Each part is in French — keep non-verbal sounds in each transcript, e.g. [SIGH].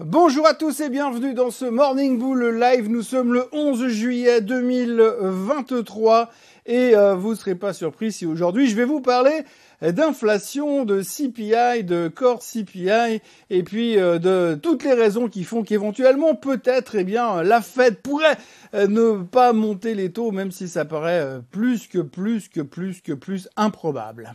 Bonjour à tous et bienvenue dans ce Morning Bull Live. Nous sommes le 11 juillet 2023 et euh, vous ne serez pas surpris si aujourd'hui je vais vous parler d'inflation, de CPI, de core CPI et puis euh, de toutes les raisons qui font qu'éventuellement peut-être eh bien la Fed pourrait euh, ne pas monter les taux même si ça paraît plus que plus que plus que plus improbable.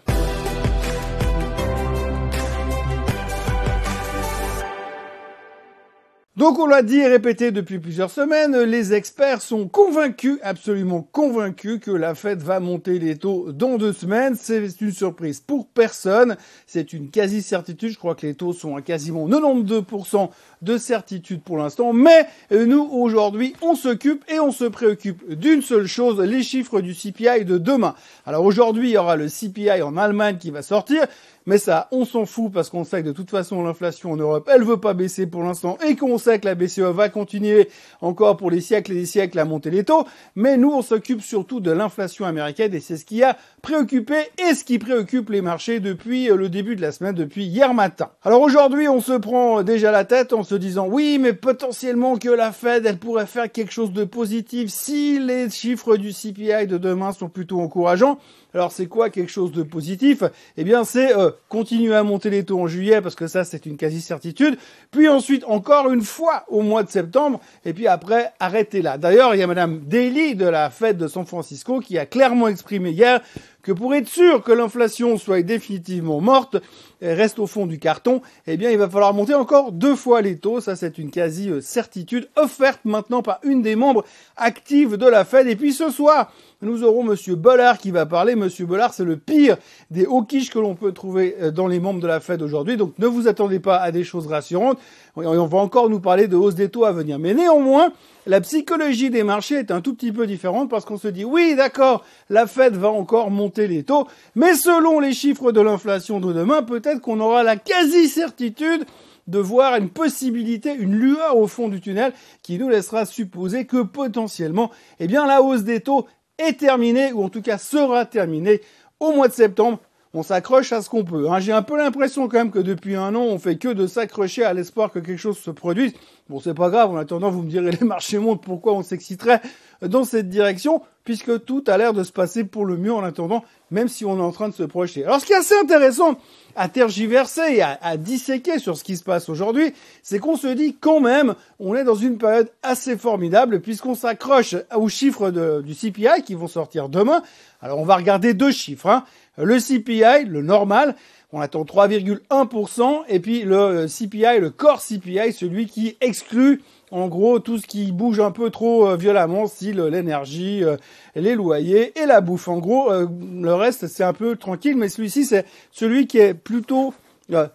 Donc on l'a dit et répété depuis plusieurs semaines, les experts sont convaincus, absolument convaincus que la Fed va monter les taux dans deux semaines. C'est une surprise pour personne, c'est une quasi-certitude. Je crois que les taux sont à quasiment 92% de certitude pour l'instant. Mais nous, aujourd'hui, on s'occupe et on se préoccupe d'une seule chose, les chiffres du CPI de demain. Alors aujourd'hui, il y aura le CPI en Allemagne qui va sortir. Mais ça, on s'en fout parce qu'on sait que de toute façon l'inflation en Europe, elle veut pas baisser pour l'instant et qu'on sait que la BCE va continuer encore pour les siècles et des siècles à monter les taux. Mais nous, on s'occupe surtout de l'inflation américaine et c'est ce qui a préoccupé et ce qui préoccupe les marchés depuis euh, le début de la semaine, depuis hier matin. Alors aujourd'hui, on se prend déjà la tête en se disant oui, mais potentiellement que la Fed, elle pourrait faire quelque chose de positif si les chiffres du CPI de demain sont plutôt encourageants. Alors c'est quoi quelque chose de positif? Eh bien c'est euh, continuer à monter les taux en juillet parce que ça c'est une quasi-certitude. Puis ensuite encore une fois au mois de septembre et puis après arrêtez là. D'ailleurs il y a Madame Daly de la Fed de San Francisco qui a clairement exprimé hier que pour être sûr que l'inflation soit définitivement morte, reste au fond du carton, eh bien il va falloir monter encore deux fois les taux. Ça c'est une quasi-certitude offerte maintenant par une des membres actives de la Fed. Et puis ce soir, nous aurons Monsieur Bollard qui va parler. Monsieur Bollard, c'est le pire des hawkish que l'on peut trouver euh, dans les membres de la Fed aujourd'hui. Donc ne vous attendez pas à des choses rassurantes. On va encore nous parler de hausse des taux à venir. Mais néanmoins, la psychologie des marchés est un tout petit peu différente parce qu'on se dit oui, d'accord, la Fed va encore monter les taux, mais selon les chiffres de l'inflation de demain, peut-être qu'on aura la quasi-certitude de voir une possibilité, une lueur au fond du tunnel qui nous laissera supposer que potentiellement, eh bien, la hausse des taux est terminée, ou en tout cas sera terminée au mois de septembre. On s'accroche à ce qu'on peut. Hein. J'ai un peu l'impression quand même que depuis un an, on fait que de s'accrocher à l'espoir que quelque chose se produise. Bon, c'est pas grave. En attendant, vous me direz [LAUGHS] les marchés montent. Pourquoi on s'exciterait dans cette direction Puisque tout a l'air de se passer pour le mieux en attendant, même si on est en train de se projeter. Alors, ce qui est assez intéressant à tergiverser et à, disséquer sur ce qui se passe aujourd'hui, c'est qu'on se dit quand même, on est dans une période assez formidable puisqu'on s'accroche aux chiffres du CPI qui vont sortir demain. Alors, on va regarder deux chiffres. Hein. Le CPI, le normal, on attend 3,1%, et puis le CPI, le core CPI, celui qui exclut en gros tout ce qui bouge un peu trop euh, violemment, style l'énergie, euh, les loyers et la bouffe. En gros, euh, le reste c'est un peu tranquille, mais celui-ci c'est celui qui est plutôt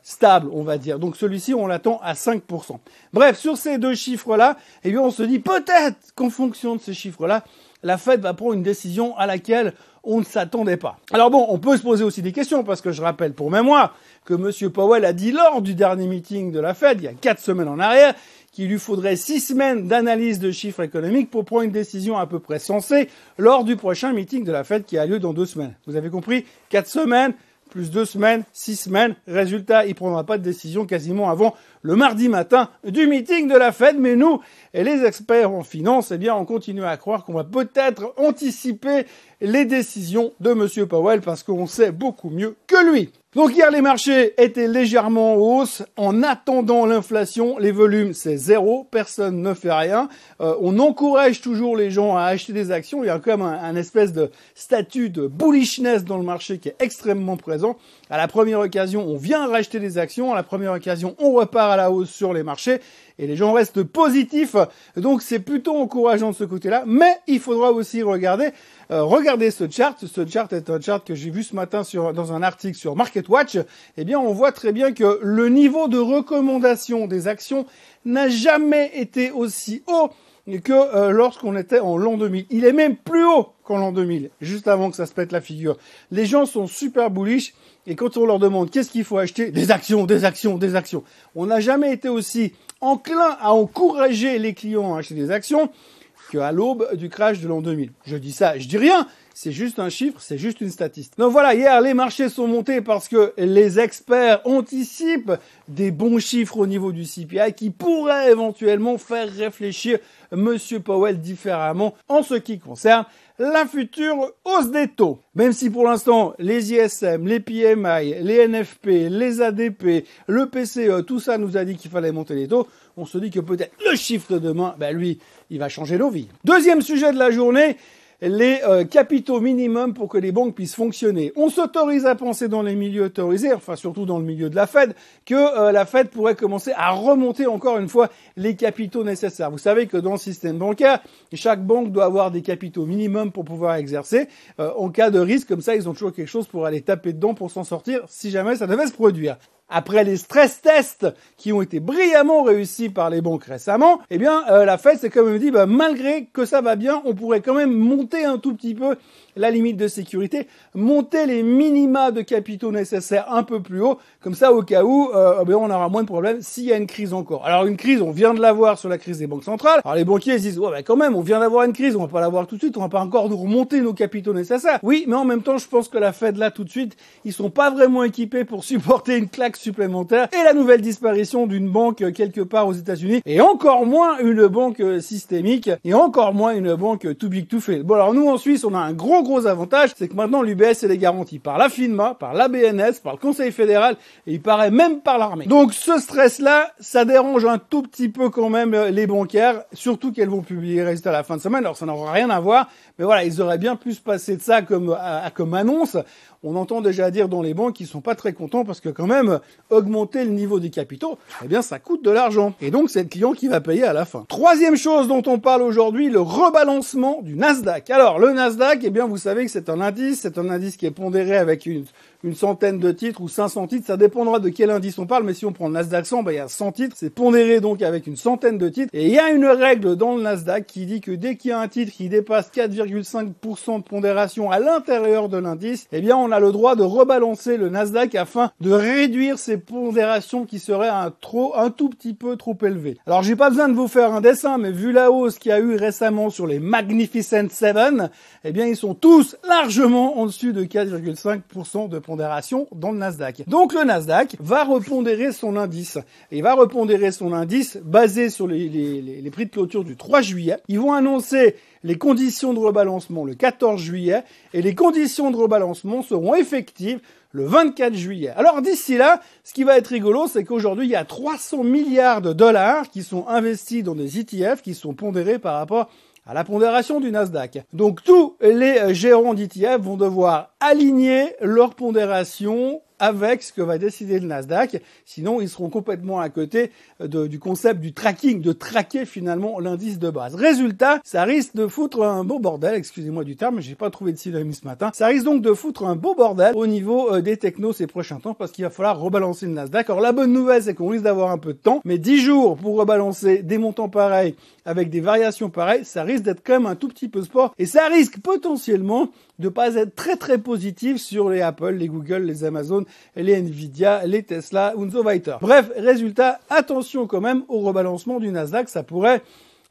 stable, on va dire. Donc celui-ci, on l'attend à 5%. Bref, sur ces deux chiffres-là, eh bien, on se dit peut-être qu'en fonction de ces chiffres-là, la Fed va prendre une décision à laquelle on ne s'attendait pas. Alors bon, on peut se poser aussi des questions parce que je rappelle pour mémoire que M. Powell a dit lors du dernier meeting de la Fed, il y a quatre semaines en arrière, qu'il lui faudrait six semaines d'analyse de chiffres économiques pour prendre une décision à peu près sensée lors du prochain meeting de la Fed qui a lieu dans deux semaines. Vous avez compris? Quatre semaines, plus deux semaines, six semaines. Résultat, il prendra pas de décision quasiment avant le mardi matin du meeting de la Fed. Mais nous, et les experts en finance, eh bien, on continue à croire qu'on va peut-être anticiper les décisions de M. Powell parce qu'on sait beaucoup mieux que lui. Donc hier, les marchés étaient légèrement en hausse. En attendant l'inflation, les volumes, c'est zéro. Personne ne fait rien. Euh, on encourage toujours les gens à acheter des actions. Il y a quand même un, espèce de statut de bullishness dans le marché qui est extrêmement présent. À la première occasion, on vient racheter des actions. À la première occasion, on repart à la hausse sur les marchés. Et les gens restent positifs. Donc c'est plutôt encourageant de ce côté-là. Mais il faudra aussi regarder euh, ce chart. Ce chart est un chart que j'ai vu ce matin dans un article sur MarketWatch. Eh bien, on voit très bien que le niveau de recommandation des actions n'a jamais été aussi haut que euh, lorsqu'on était en l'an 2000. Il est même plus haut qu'en l'an 2000, juste avant que ça se pète la figure. Les gens sont super bullish et quand on leur demande qu'est-ce qu'il faut acheter, des actions, des actions, des actions. On n'a jamais été aussi enclin à encourager les clients à acheter des actions qu'à l'aube du crash de l'an 2000. Je dis ça, je dis rien, c'est juste un chiffre, c'est juste une statistique. Donc voilà, hier les marchés sont montés parce que les experts anticipent des bons chiffres au niveau du CPI qui pourraient éventuellement faire réfléchir Monsieur Powell différemment en ce qui concerne la future hausse des taux. Même si pour l'instant, les ISM, les PMI, les NFP, les ADP, le PCE, tout ça nous a dit qu'il fallait monter les taux, on se dit que peut-être le chiffre de demain, ben lui, il va changer nos vies. Deuxième sujet de la journée, les euh, capitaux minimums pour que les banques puissent fonctionner. On s'autorise à penser dans les milieux autorisés, enfin surtout dans le milieu de la Fed, que euh, la Fed pourrait commencer à remonter encore une fois les capitaux nécessaires. Vous savez que dans le système bancaire, chaque banque doit avoir des capitaux minimums pour pouvoir exercer. Euh, en cas de risque, comme ça, ils ont toujours quelque chose pour aller taper dedans pour s'en sortir si jamais ça devait se produire après les stress tests qui ont été brillamment réussis par les banques récemment, eh bien euh, la Fed s'est quand même dit bah, malgré que ça va bien, on pourrait quand même monter un tout petit peu la limite de sécurité, monter les minima de capitaux nécessaires un peu plus haut, comme ça au cas où euh, eh on aura moins de problèmes s'il y a une crise encore. Alors une crise, on vient de l'avoir sur la crise des banques centrales. Alors les banquiers disent ouais quand même, on vient d'avoir une crise, on va pas l'avoir tout de suite, on va pas encore nous remonter nos capitaux nécessaires. Oui, mais en même temps, je pense que la Fed là tout de suite, ils sont pas vraiment équipés pour [LAUGHS] supporter une claque supplémentaire et la nouvelle disparition d'une banque quelque part aux États-Unis et encore moins une banque systémique et encore moins une banque too big to fail. Bon alors nous en Suisse, on a un gros gros avantage, c'est que maintenant l'UBS est garanti par la FINMA, par la BNS, par le Conseil fédéral et il paraît même par l'armée. Donc ce stress-là, ça dérange un tout petit peu quand même les bancaires, surtout qu'elles vont publier les résultats à la fin de semaine. Alors ça n'aura rien à voir, mais voilà, ils auraient bien pu se passer de ça comme, comme annonce on entend déjà dire dans les banques qu'ils sont pas très contents parce que quand même, augmenter le niveau des capitaux, eh bien, ça coûte de l'argent. Et donc, c'est le client qui va payer à la fin. Troisième chose dont on parle aujourd'hui, le rebalancement du Nasdaq. Alors, le Nasdaq, eh bien, vous savez que c'est un indice, c'est un indice qui est pondéré avec une, une centaine de titres ou 500 titres, ça dépendra de quel indice on parle, mais si on prend le Nasdaq 100, ben, il y a 100 titres, c'est pondéré donc avec une centaine de titres, et il y a une règle dans le Nasdaq qui dit que dès qu'il y a un titre qui dépasse 4,5% de pondération à l'intérieur de l'indice, eh bien on a le droit de rebalancer le Nasdaq afin de réduire ces pondérations qui seraient un trop, un tout petit peu trop élevées. Alors j'ai pas besoin de vous faire un dessin, mais vu la hausse qu'il y a eu récemment sur les Magnificent Seven, eh bien ils sont tous largement en dessus de 4,5% de pondération dans le Nasdaq. Donc le Nasdaq va repondérer son indice. Il va repondérer son indice basé sur les, les prix de clôture du 3 juillet. Ils vont annoncer les conditions de rebalancement le 14 juillet et les conditions de rebalancement seront effectives le 24 juillet. Alors d'ici là, ce qui va être rigolo, c'est qu'aujourd'hui, il y a 300 milliards de dollars qui sont investis dans des ETF qui sont pondérés par rapport à la pondération du Nasdaq. Donc tous les gérants d'ETF vont devoir aligner leur pondération avec ce que va décider le Nasdaq. Sinon, ils seront complètement à côté du concept du tracking, de traquer finalement l'indice de base. Résultat, ça risque de foutre un beau bordel, excusez-moi du terme, j'ai pas trouvé de synonyme ce matin. Ça risque donc de foutre un beau bordel au niveau euh, des technos ces prochains temps parce qu'il va falloir rebalancer le Nasdaq. Alors la bonne nouvelle, c'est qu'on risque d'avoir un peu de temps, mais 10 jours pour rebalancer des montants pareils avec des variations pareilles, ça risque d'être quand même un tout petit peu sport et ça risque potentiellement de pas être très très positif sur les Apple, les Google, les Amazon, les Nvidia, les Tesla so weiter. Bref, résultat, attention quand même au rebalancement du Nasdaq, ça pourrait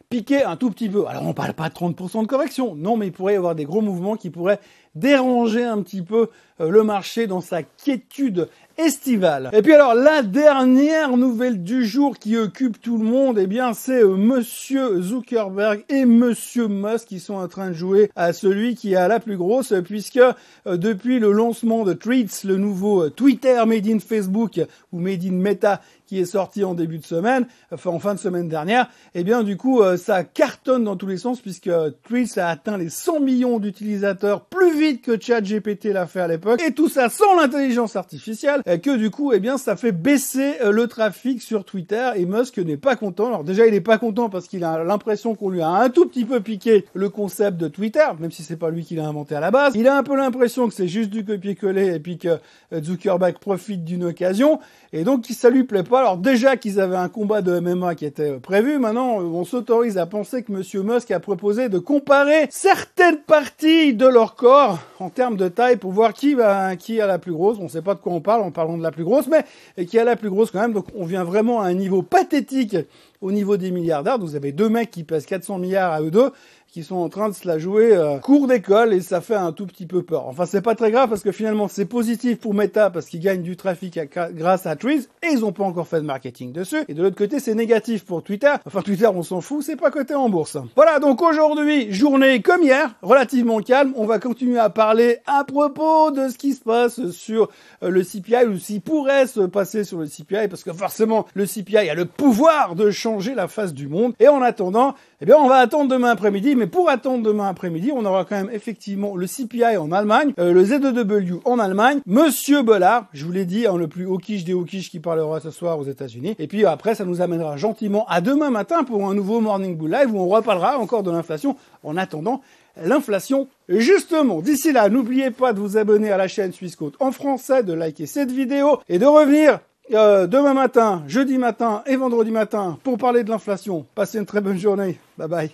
piquer un tout petit peu. Alors on parle pas de 30% de correction, non, mais il pourrait y avoir des gros mouvements qui pourraient déranger un petit peu le marché dans sa quiétude estivale. Et puis alors la dernière nouvelle du jour qui occupe tout le monde, eh bien c'est euh, monsieur Zuckerberg et monsieur Musk qui sont en train de jouer à celui qui a la plus grosse puisque euh, depuis le lancement de Tweets, le nouveau Twitter made in Facebook ou made in Meta qui est sorti en début de semaine, enfin en fin de semaine dernière, eh bien du coup ça cartonne dans tous les sens puisque Tweets a atteint les 100 millions d'utilisateurs plus vite que ChatGPT l'a fait à l'époque et tout ça sans l'intelligence artificielle que du coup eh bien ça fait baisser euh, le trafic sur Twitter et Musk n'est pas content. Alors déjà il est pas content parce qu'il a l'impression qu'on lui a un tout petit peu piqué le concept de Twitter, même si c'est pas lui qui l'a inventé à la base. Il a un peu l'impression que c'est juste du copier-coller et puis que euh, Zuckerberg profite d'une occasion et donc ça lui plaît pas. Alors déjà qu'ils avaient un combat de MMA qui était euh, prévu, maintenant on s'autorise à penser que Monsieur Musk a proposé de comparer certaines parties de leur corps en termes de taille pour voir qui qui a la plus grosse. On sait pas de quoi on parle, en parlant de la plus grosse, mais qui a la plus grosse quand même. Donc on vient vraiment à un niveau pathétique au niveau des milliardaires. vous avez deux mecs qui pèsent 400 milliards à eux deux qui sont en train de se la jouer euh, cours d'école et ça fait un tout petit peu peur. Enfin, c'est pas très grave parce que finalement, c'est positif pour Meta parce qu'ils gagnent du trafic grâce à Trees et ils ont pas encore fait de marketing dessus. Et de l'autre côté, c'est négatif pour Twitter. Enfin, Twitter, on s'en fout, c'est pas coté en bourse. Voilà, donc aujourd'hui, journée comme hier, relativement calme. On va continuer à parler à propos de ce qui se passe sur euh, le CPI ou s'il pourrait se passer sur le CPI parce que forcément, le CPI a le pouvoir de changer la face du monde. Et en attendant, eh bien, on va attendre demain après-midi, mais pour attendre demain après-midi, on aura quand même effectivement le CPI en Allemagne, euh, le Z2W en Allemagne, Monsieur Bollard, je vous l'ai dit, hein, le plus hawkish des hawkish qui parlera ce soir aux États-Unis. Et puis après, ça nous amènera gentiment à demain matin pour un nouveau Morning Bull Live où on reparlera encore de l'inflation. En attendant, l'inflation. Justement, d'ici là, n'oubliez pas de vous abonner à la chaîne Suisse en français, de liker cette vidéo et de revenir euh, demain matin, jeudi matin et vendredi matin pour parler de l'inflation. Passez une très bonne journée. Bye bye.